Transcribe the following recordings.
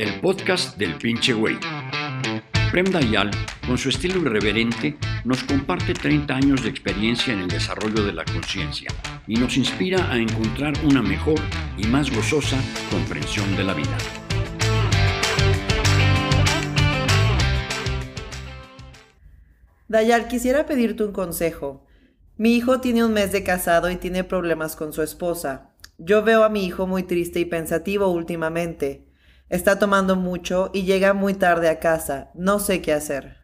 el podcast del pinche güey. Prem Dayal, con su estilo irreverente, nos comparte 30 años de experiencia en el desarrollo de la conciencia y nos inspira a encontrar una mejor y más gozosa comprensión de la vida. Dayal, quisiera pedirte un consejo. Mi hijo tiene un mes de casado y tiene problemas con su esposa. Yo veo a mi hijo muy triste y pensativo últimamente. Está tomando mucho y llega muy tarde a casa. No sé qué hacer.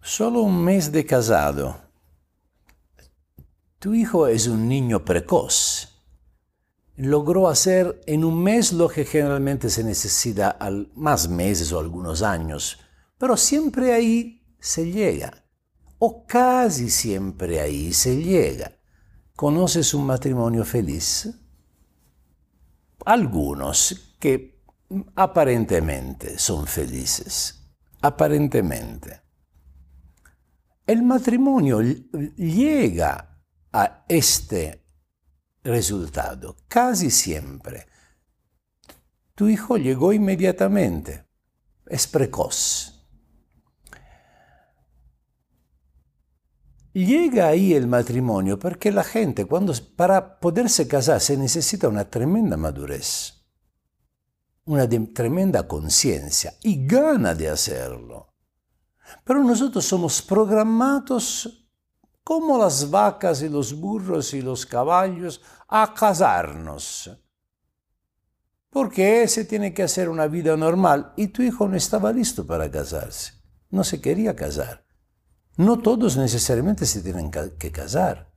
Solo un mes de casado. Tu hijo es un niño precoz. Logró hacer en un mes lo que generalmente se necesita al más meses o algunos años, pero siempre ahí se llega, o casi siempre ahí se llega. ¿Conoces un matrimonio feliz? Algunos que aparentemente son felices, aparentemente. El matrimonio llega a este resultado casi siempre. Tu hijo llegó inmediatamente, es precoz. Llega ahí el matrimonio porque la gente, cuando, para poderse casar, se necesita una tremenda madurez, una tremenda conciencia y gana de hacerlo. Pero nosotros somos programados como las vacas y los burros y los caballos a casarnos. Porque se tiene que hacer una vida normal y tu hijo no estaba listo para casarse, no se quería casar. No todos necesariamente se tienen que casar.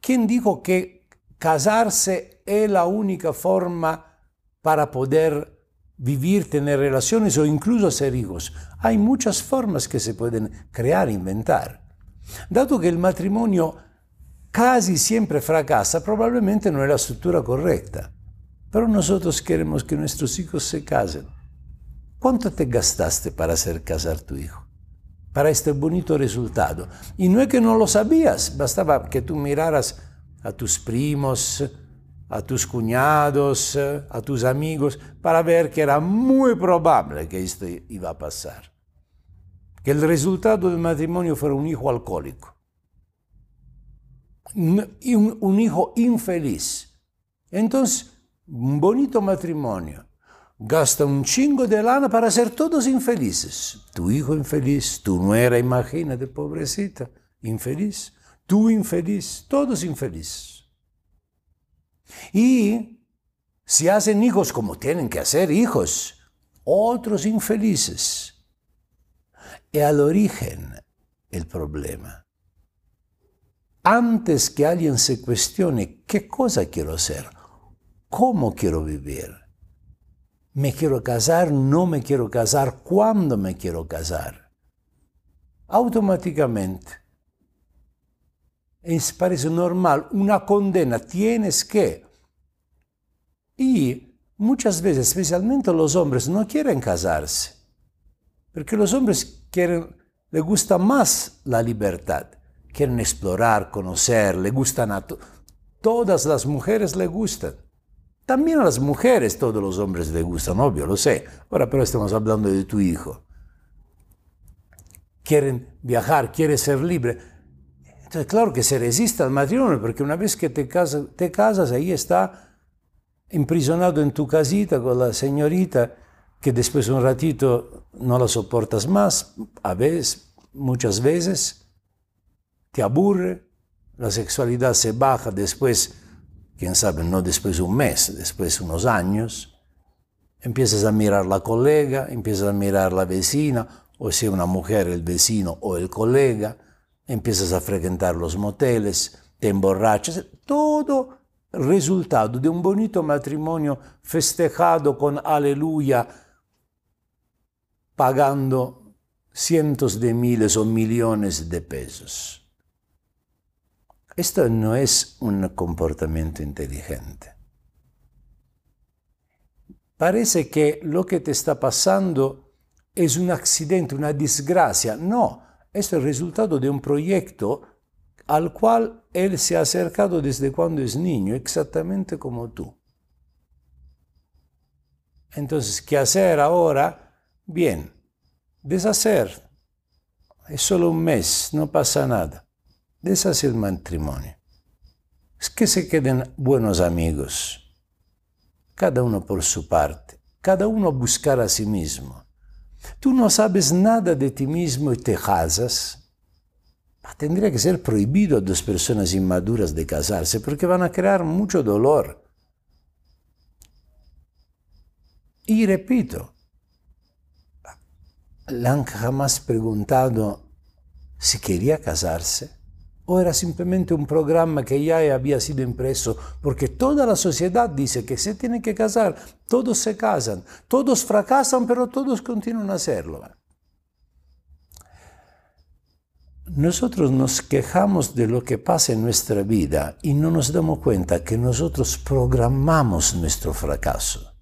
¿Quién dijo que casarse es la única forma para poder vivir, tener relaciones o incluso ser hijos? Hay muchas formas que se pueden crear, inventar. Dado que el matrimonio casi siempre fracasa, probablemente no es la estructura correcta. Pero nosotros queremos que nuestros hijos se casen. ¿Cuánto te gastaste para hacer casar tu hijo? para este bonito resultado. Y no es que no lo sabías, bastaba que tú miraras a tus primos, a tus cuñados, a tus amigos, para ver que era muy probable que esto iba a pasar. Que el resultado del matrimonio fuera un hijo alcohólico. Un, un hijo infeliz. Entonces, un bonito matrimonio gasta un chingo de lana para ser todos infelices. Tu hijo infeliz, tu nuera, imagínate, pobrecita, infeliz. Tú infeliz, todos infelices. Y si hacen hijos como tienen que hacer hijos, otros infelices. Y al origen el problema. Antes que alguien se cuestione qué cosa quiero hacer, cómo quiero vivir, me quiero casar, no me quiero casar, cuándo me quiero casar. Automáticamente. Es, parece normal, una condena, tienes que. Y muchas veces, especialmente los hombres, no quieren casarse. Porque los hombres quieren, les gusta más la libertad. Quieren explorar, conocer, le gustan a todas las mujeres le gustan. También a las mujeres todos los hombres les gustan, obvio, lo sé. Ahora pero estamos hablando de tu hijo. Quieren viajar, quieren ser libre. Claro que se resiste al matrimonio, porque una vez que te casas, te casas ahí está imprisonado en tu casita con la señorita, que después un ratito no la soportas más, a veces, muchas veces, te aburre, la sexualidad se baja después quién sabe, no después de un mes, después de unos años, empiezas a mirar la colega, empiezas a mirar la vecina, o si una mujer, el vecino o el colega, empiezas a frecuentar los moteles, te emborrachas, todo resultado de un bonito matrimonio festejado con aleluya, pagando cientos de miles o millones de pesos. Esto no es un comportamiento inteligente. Parece que lo que te está pasando es un accidente, una desgracia. No, es el resultado de un proyecto al cual él se ha acercado desde cuando es niño, exactamente como tú. Entonces, ¿qué hacer ahora? Bien, deshacer. Es solo un mes, no pasa nada. Deshacer el matrimonio. Es que se queden buenos amigos, cada uno por su parte, cada uno buscar a sí mismo. Tú no sabes nada de ti mismo y te casas. Tendría que ser prohibido a dos personas inmaduras de casarse porque van a crear mucho dolor. Y repito, le han jamás preguntado si quería casarse o era simplemente un programa que ya había sido impreso, porque toda la sociedad dice que se tiene que casar, todos se casan, todos fracasan, pero todos continúan a hacerlo. Nosotros nos quejamos de lo que pasa en nuestra vida y no nos damos cuenta que nosotros programamos nuestro fracaso.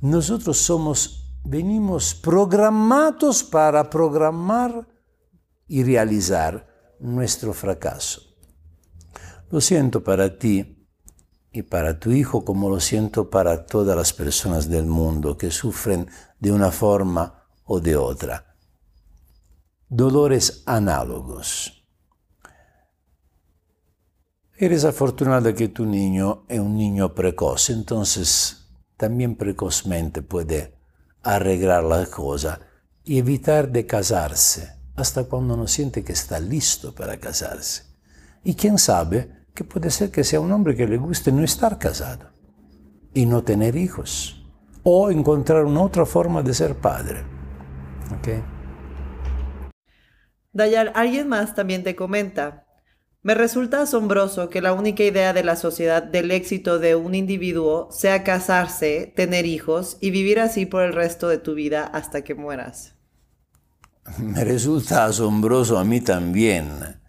Nosotros somos, venimos programados para programar y realizar nuestro fracaso. Lo siento para ti y para tu hijo como lo siento para todas las personas del mundo que sufren de una forma o de otra. Dolores análogos. Eres afortunada que tu niño es un niño precoz, entonces también precozmente puede arreglar la cosa y evitar de casarse hasta cuando no siente que está listo para casarse. Y quién sabe que puede ser que sea un hombre que le guste no estar casado y no tener hijos o encontrar una otra forma de ser padre. ¿Okay? Dayal, alguien más también te comenta, me resulta asombroso que la única idea de la sociedad del éxito de un individuo sea casarse, tener hijos y vivir así por el resto de tu vida hasta que mueras. Me resulta asombroso a mí también,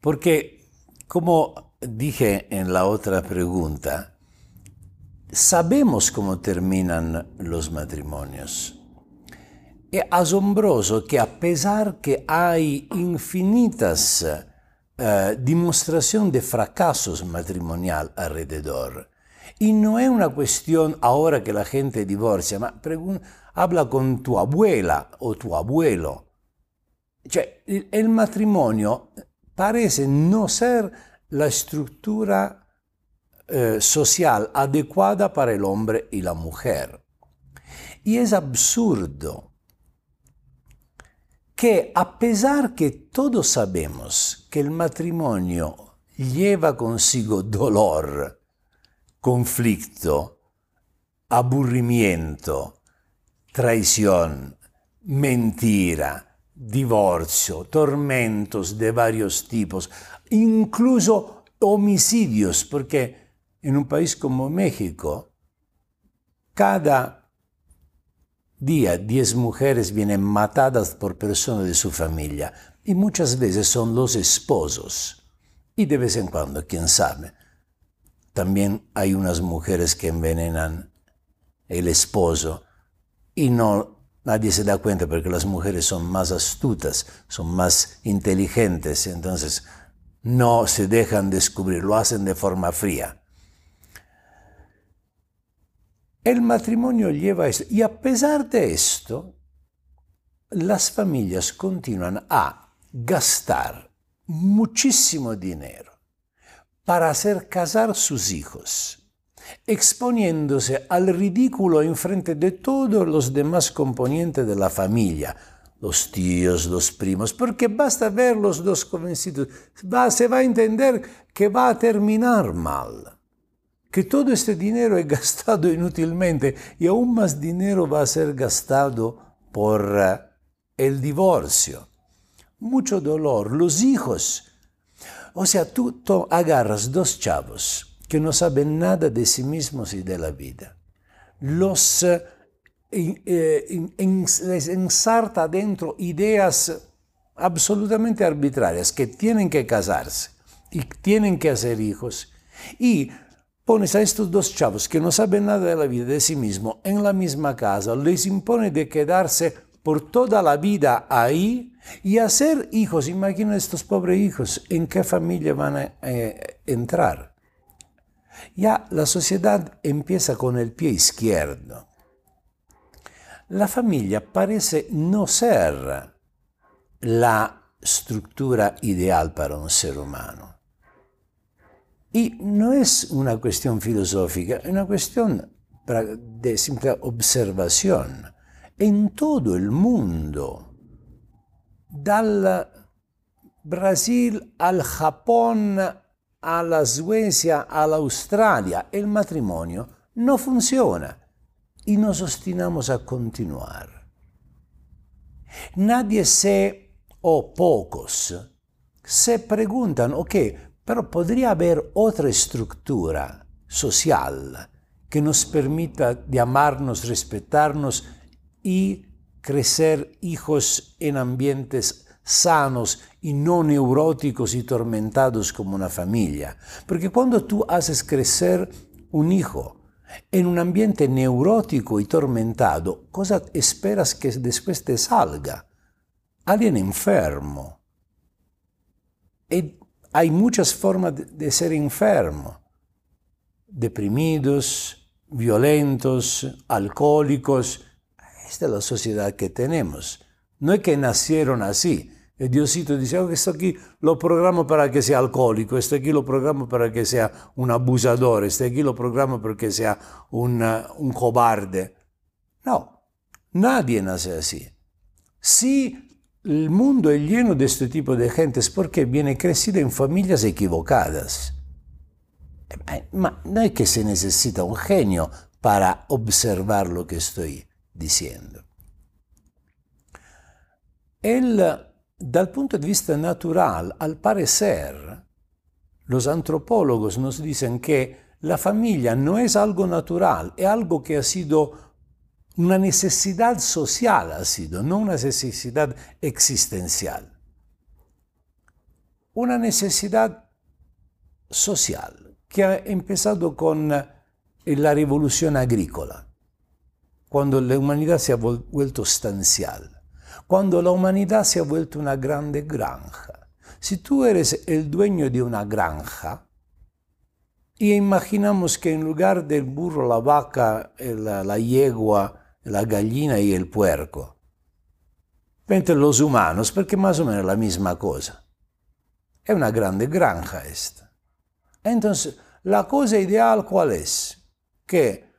porque como dije en la otra pregunta, sabemos cómo terminan los matrimonios. Es asombroso que a pesar que hay infinitas eh, demostraciones de fracasos matrimonial alrededor, y no es una cuestión ahora que la gente divorcia, ma habla con tu abuela o tu abuelo. Cioè, el matrimonio parece no ser la estructura eh, social adecuada para el hombre y la mujer. Y es absurdo que a pesar que todos sabemos que el matrimonio lleva consigo dolor, conflicto, aburrimiento, traición, mentira, divorcio, tormentos de varios tipos, incluso homicidios, porque en un país como México, cada día 10 mujeres vienen matadas por personas de su familia y muchas veces son los esposos. Y de vez en cuando, quién sabe, también hay unas mujeres que envenenan el esposo y no nadie se da cuenta porque las mujeres son más astutas, son más inteligentes, entonces no se dejan descubrir, lo hacen de forma fría. El matrimonio lleva esto y a pesar de esto, las familias continúan a gastar muchísimo dinero para hacer casar sus hijos exponiéndose al ridículo en frente de todos los demás componentes de la familia, los tíos, los primos, porque basta ver los dos convencidos, se va a entender que va a terminar mal, que todo este dinero es gastado inútilmente y aún más dinero va a ser gastado por eh, el divorcio. Mucho dolor, los hijos. O sea, tú agarras dos chavos que no saben nada de sí mismos y de la vida. Los eh, eh, les ensarta dentro ideas absolutamente arbitrarias, que tienen que casarse y tienen que hacer hijos. Y pones a estos dos chavos que no saben nada de la vida de sí mismos en la misma casa, les impone de quedarse por toda la vida ahí y hacer hijos. Imagina estos pobres hijos, ¿en qué familia van a eh, entrar? Ya la sociedad empieza con el pie izquierdo. la familia parece no ser la estructura ideal para un ser humano. Y no es una cuestión filosófica, es una cuestión de simple observación. En todo el mundo, dal Brasil al Japón, a la Suecia, a la Australia, el matrimonio no funciona y nos obstinamos a continuar. Nadie se, o pocos, se preguntan, ok, pero podría haber otra estructura social que nos permita de amarnos, respetarnos y crecer hijos en ambientes sanos y no neuróticos y tormentados como una familia. Porque cuando tú haces crecer un hijo en un ambiente neurótico y tormentado, cosa esperas que después te salga? Alguien enfermo. Y hay muchas formas de ser enfermo. Deprimidos, violentos, alcohólicos. Esta es la sociedad que tenemos. No es que nacieron así. El Diosito dice, oh, esto aquí lo programo para que sea alcohólico, esto aquí lo programo para que sea un abusador, esto aquí lo programo para que sea un, un cobarde. No, nadie nace así. Si el mundo es lleno de este tipo de gente es porque viene crecida en familias equivocadas. Eh, ma no es que se necesita un genio para observar lo que estoy diciendo. El Dal punto de vista natural, al parecer, los antropólogos nos dicen que la familia no es algo natural, es algo que ha sido una necesidad social, ha sido, no una necesidad existencial. Una necesidad social que ha empezado con la revolución agrícola, cuando la humanidad se ha vuelto stancial cuando la humanidad se ha vuelto una grande granja. Si tú eres el dueño de una granja, y imaginamos que en lugar del burro, la vaca, la, la yegua, la gallina y el puerco, vente los humanos, porque más o menos es la misma cosa. Es una grande granja esta. Entonces, la cosa ideal cuál es? Que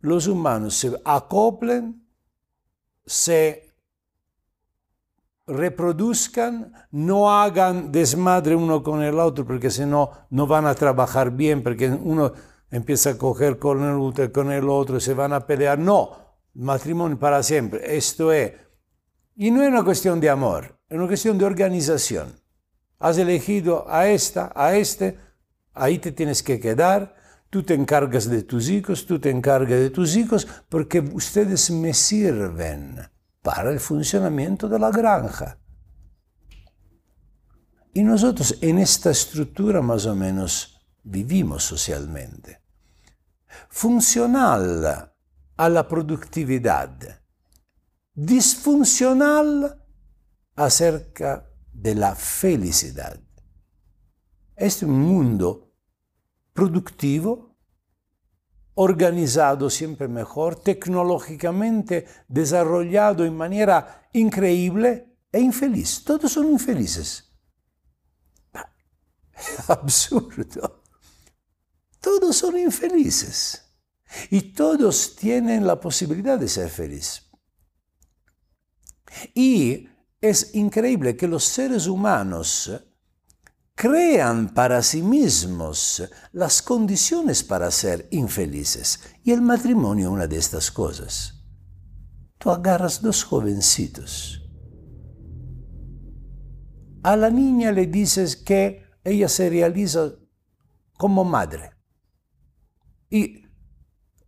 los humanos se acoplen, se reproduzcan, no hagan desmadre uno con el otro, porque si no, no van a trabajar bien, porque uno empieza a coger con el otro, con el otro, se van a pelear. No, matrimonio para siempre. Esto es. Y no es una cuestión de amor, es una cuestión de organización. Has elegido a esta, a este, ahí te tienes que quedar. Tú te encargas de tus hijos, tú te encargas de tus hijos, porque ustedes me sirven para el funcionamiento de la granja. Y nosotros en esta estructura más o menos vivimos socialmente. Funcional a la productividad, disfuncional acerca de la felicidad. Es un mundo productivo organizado siempre mejor, tecnológicamente desarrollado en manera increíble e infeliz. Todos son infelices. Absurdo. Todos son infelices. Y todos tienen la posibilidad de ser felices. Y es increíble que los seres humanos crean para sí mismos las condiciones para ser infelices. Y el matrimonio una de estas cosas. Tú agarras dos jovencitos. A la niña le dices que ella se realiza como madre. Y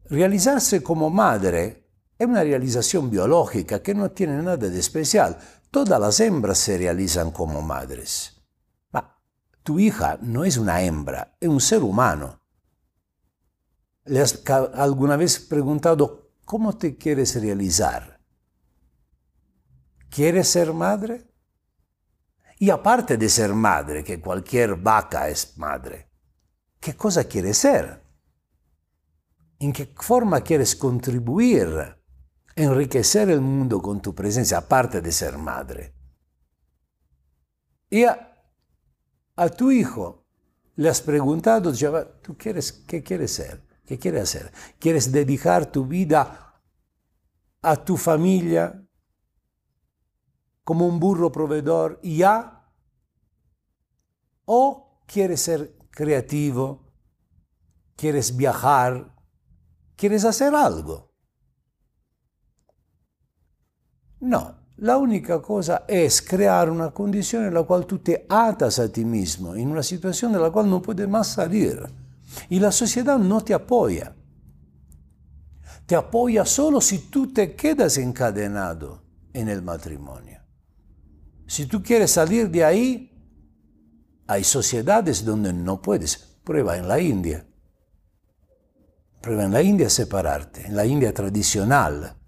realizarse como madre es una realización biológica que no tiene nada de especial. Todas las hembras se realizan como madres. Tu hija no es una hembra, es un ser humano. ¿Le has alguna vez preguntado cómo te quieres realizar? ¿Quieres ser madre? Y aparte de ser madre, que cualquier vaca es madre, ¿qué cosa quieres ser? ¿En qué forma quieres contribuir enriquecer el mundo con tu presencia, aparte de ser madre. Y a, tu hijo le has preguntado, ¿tú quieres, qué quieres ser? ¿Qué quieres hacer? ¿Quieres dedicar tu vida a tu familia como un burro proveedor ya? ¿O quieres ser creativo? ¿Quieres viajar? ¿Quieres hacer algo? No, la única cosa es crear una condición en la cual tú te atas a ti mismo, en una situación de la cual no puedes más salir. Y la sociedad no te apoya. Te apoya solo si tú te quedas encadenado en el matrimonio. Si tú quieres salir de ahí, hay sociedades donde no puedes. Prueba en la India. Prueba en la India separarte, en la India tradicional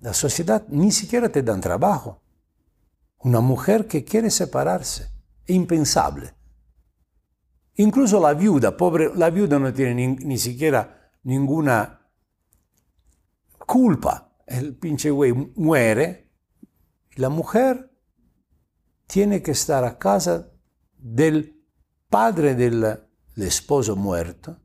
la sociedad ni siquiera te dan trabajo. Una mujer que quiere separarse, impensable. Incluso la viuda, pobre, la viuda no tiene ni, siquiera ninguna culpa. El pinche güey muere la mujer tiene que estar a casa del padre del esposo muerto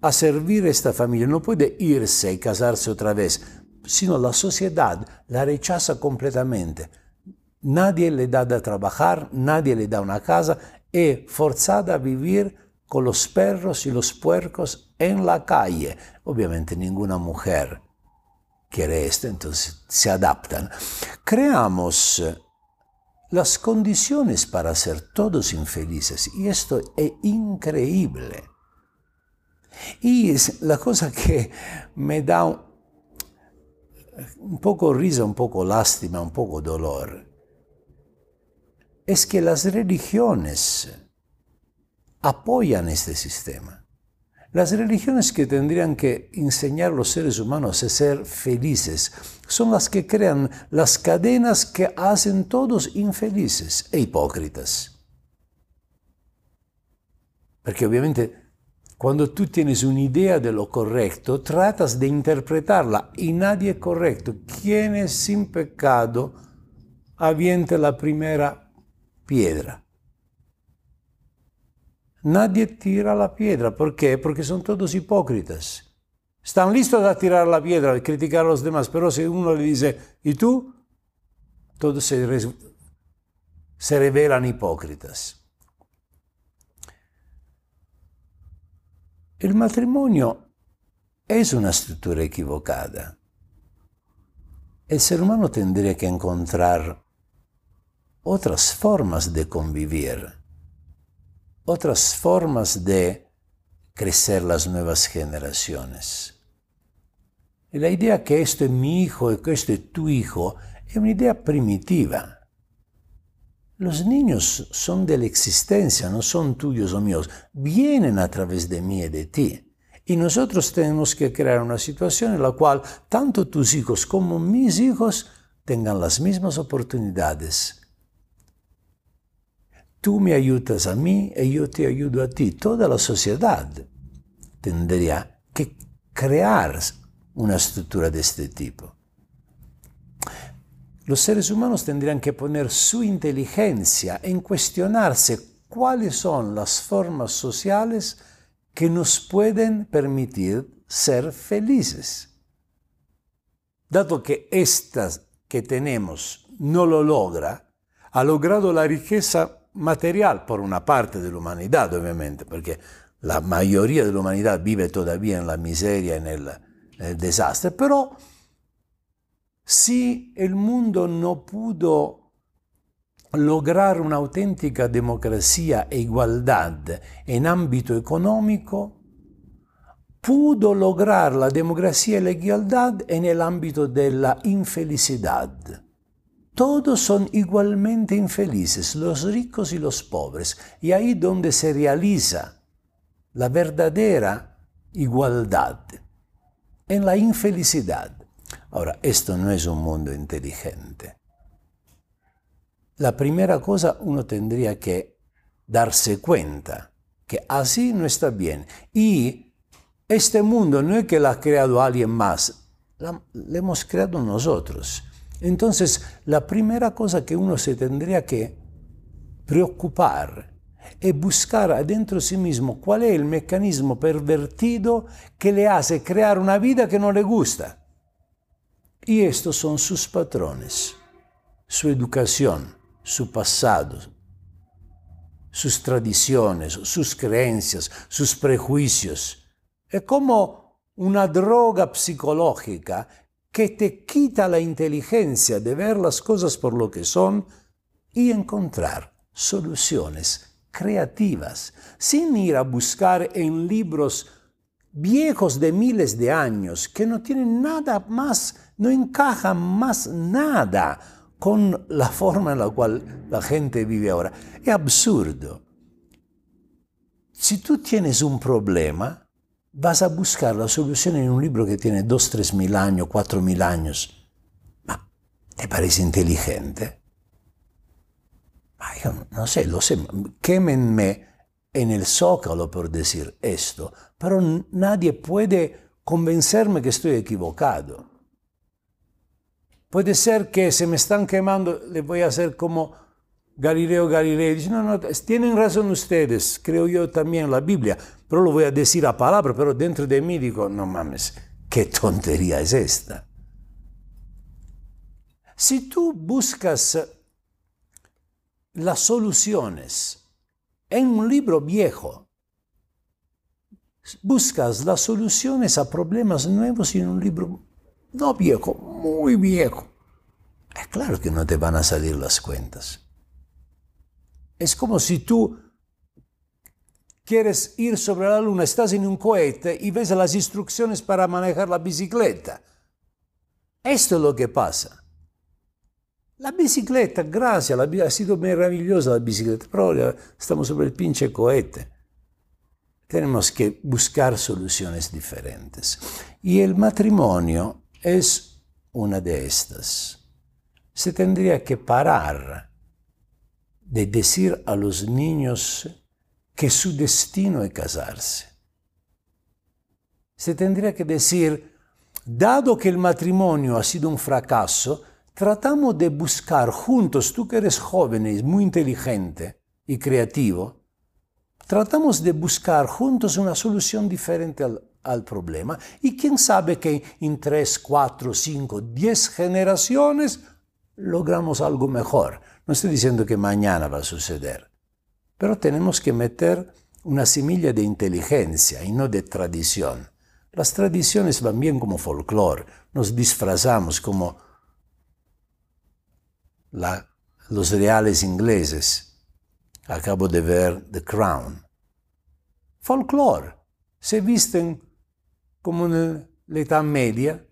a servir a esta familia. No puede irse y casarse otra vez sino la sociedad la rechaza completamente. Nadie le da de trabajar, nadie le da una casa, es forzada a vivir con los perros y los puercos en la calle. Obviamente ninguna mujer quiere esto, entonces se adaptan. Creamos las condiciones para ser todos infelices y esto es increíble. Y es la cosa que me da un poco risa, un poco lástima, un poco dolor, es que las religiones apoyan este sistema. Las religiones que tendrían que enseñar a los seres humanos a ser felices son las que crean las cadenas que hacen todos infelices e hipócritas. Porque obviamente cuando tú tienes una idea de lo correcto, tratas de interpretarla y nadie es correcto. Quien es sin pecado avienta la primera piedra. Nadie tira la piedra. ¿Por qué? Porque son todos hipócritas. Están listos a tirar la piedra, a criticar a los demás, pero si uno le dice, ¿y tú? Todos se, se revelan hipócritas. El matrimonio es una estructura equivocada. El ser humano tendría que encontrar otras formas de convivir, otras formas de crecer las nuevas generaciones. Y la idea que esto es mi hijo y que esto es tu hijo es una idea primitiva. Los niños son de la existencia, no son tuyos o míos, vienen a través de mí y de ti. Y nosotros tenemos que crear una situación en la cual tanto tus hijos como mis hijos tengan las mismas oportunidades. Tú me ayudas a mí y yo te ayudo a ti. Toda la sociedad tendría que crear una estructura de este tipo los seres humanos tendrían que poner su inteligencia en cuestionarse cuáles son las formas sociales que nos pueden permitir ser felices. Dado que estas que tenemos no lo logra, ha logrado la riqueza material por una parte de la humanidad, obviamente, porque la mayoría de la humanidad vive todavía en la miseria, en el, en el desastre, pero si el mundo no pudo lograr una auténtica democracia e igualdad en ámbito económico, pudo lograr la democracia y la igualdad en el ámbito de la infelicidad. Todos son igualmente infelices, los ricos y los pobres, y ahí donde se realiza la verdadera igualdad, en la infelicidad. Ahora, esto no es un mundo inteligente. La primera cosa uno tendría que darse cuenta que así no está bien. Y este mundo no es que lo ha creado alguien más. la, hemos creado nosotros. Entonces, la primera cosa que uno se tendría que preocupar es buscar adentro de sí mismo cuál es el mecanismo pervertido que le hace crear una vida que no le gusta. Y estos son sus patrones, su educación, su pasado, sus tradiciones, sus creencias, sus prejuicios. Es como una droga psicológica que te quita la inteligencia de ver las cosas por lo que son y encontrar soluciones creativas, sin ir a buscar en libros viejos de miles de años que no tienen nada más, no encajan más nada con la forma en la cual la gente vive ahora. Es absurdo. Si tú tienes un problema, vas a buscar la solución en un libro que tiene dos, tres mil años, cuatro mil años. Ma, ¿te parece inteligente? No sé, lo sé, quémenme en el zócalo por decir esto, pero nadie puede convencerme que estoy equivocado. Puede ser que se me están quemando, le voy a hacer como Galileo Galilei. Dice, no, no, tienen razón ustedes, creo yo también la Biblia, pero lo voy a decir a palabra, pero dentro de mí digo, no mames, qué tontería es esta. Si tú buscas las soluciones en un libro viejo, buscas las soluciones a problemas nuevos en un libro no viejo, muy viejo. Es claro que no te van a salir las cuentas. Es como si tú quieres ir sobre la luna, estás en un cohete y ves las instrucciones para manejar la bicicleta. Esto es lo que pasa. La bicicleta, gracias, ha sido maravillosa la bicicleta, pero estamos sobre el pinche cohete. Tenemos que buscar soluciones diferentes. Y el matrimonio es una de estas. Se tendría que parar de decir a los niños que su destino es casarse. Se tendría que decir, dado que el matrimonio ha sido un fracaso, tratamos de buscar juntos, tú que eres joven y muy inteligente y creativo, tratamos de buscar juntos una solución diferente al, al problema y quién sabe que en 3, 4, 5, 10 generaciones logramos algo mejor. No estoy diciendo que mañana va a suceder, pero tenemos que meter una semilla de inteligencia y no de tradición. Las tradiciones van bien como folclore, nos disfrazamos como los reales ingleses. Acabo de ver The Crown. Folclore. Se visten como Edad Media,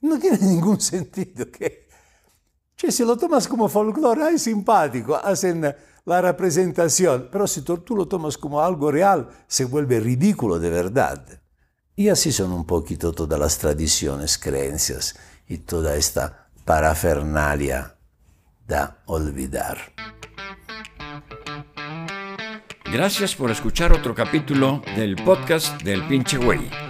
no tiene ningún sentido. Que, cioè, si lo tomas como folclore, es simpático, hacen la representación, pero si tú, lo tomas como algo real, se vuelve ridículo de verdad. Y así son un poquito todas las tradiciones, creencias y toda esta parafernalia da olvidar. Gracias por escuchar otro capítulo del podcast del pinche güey.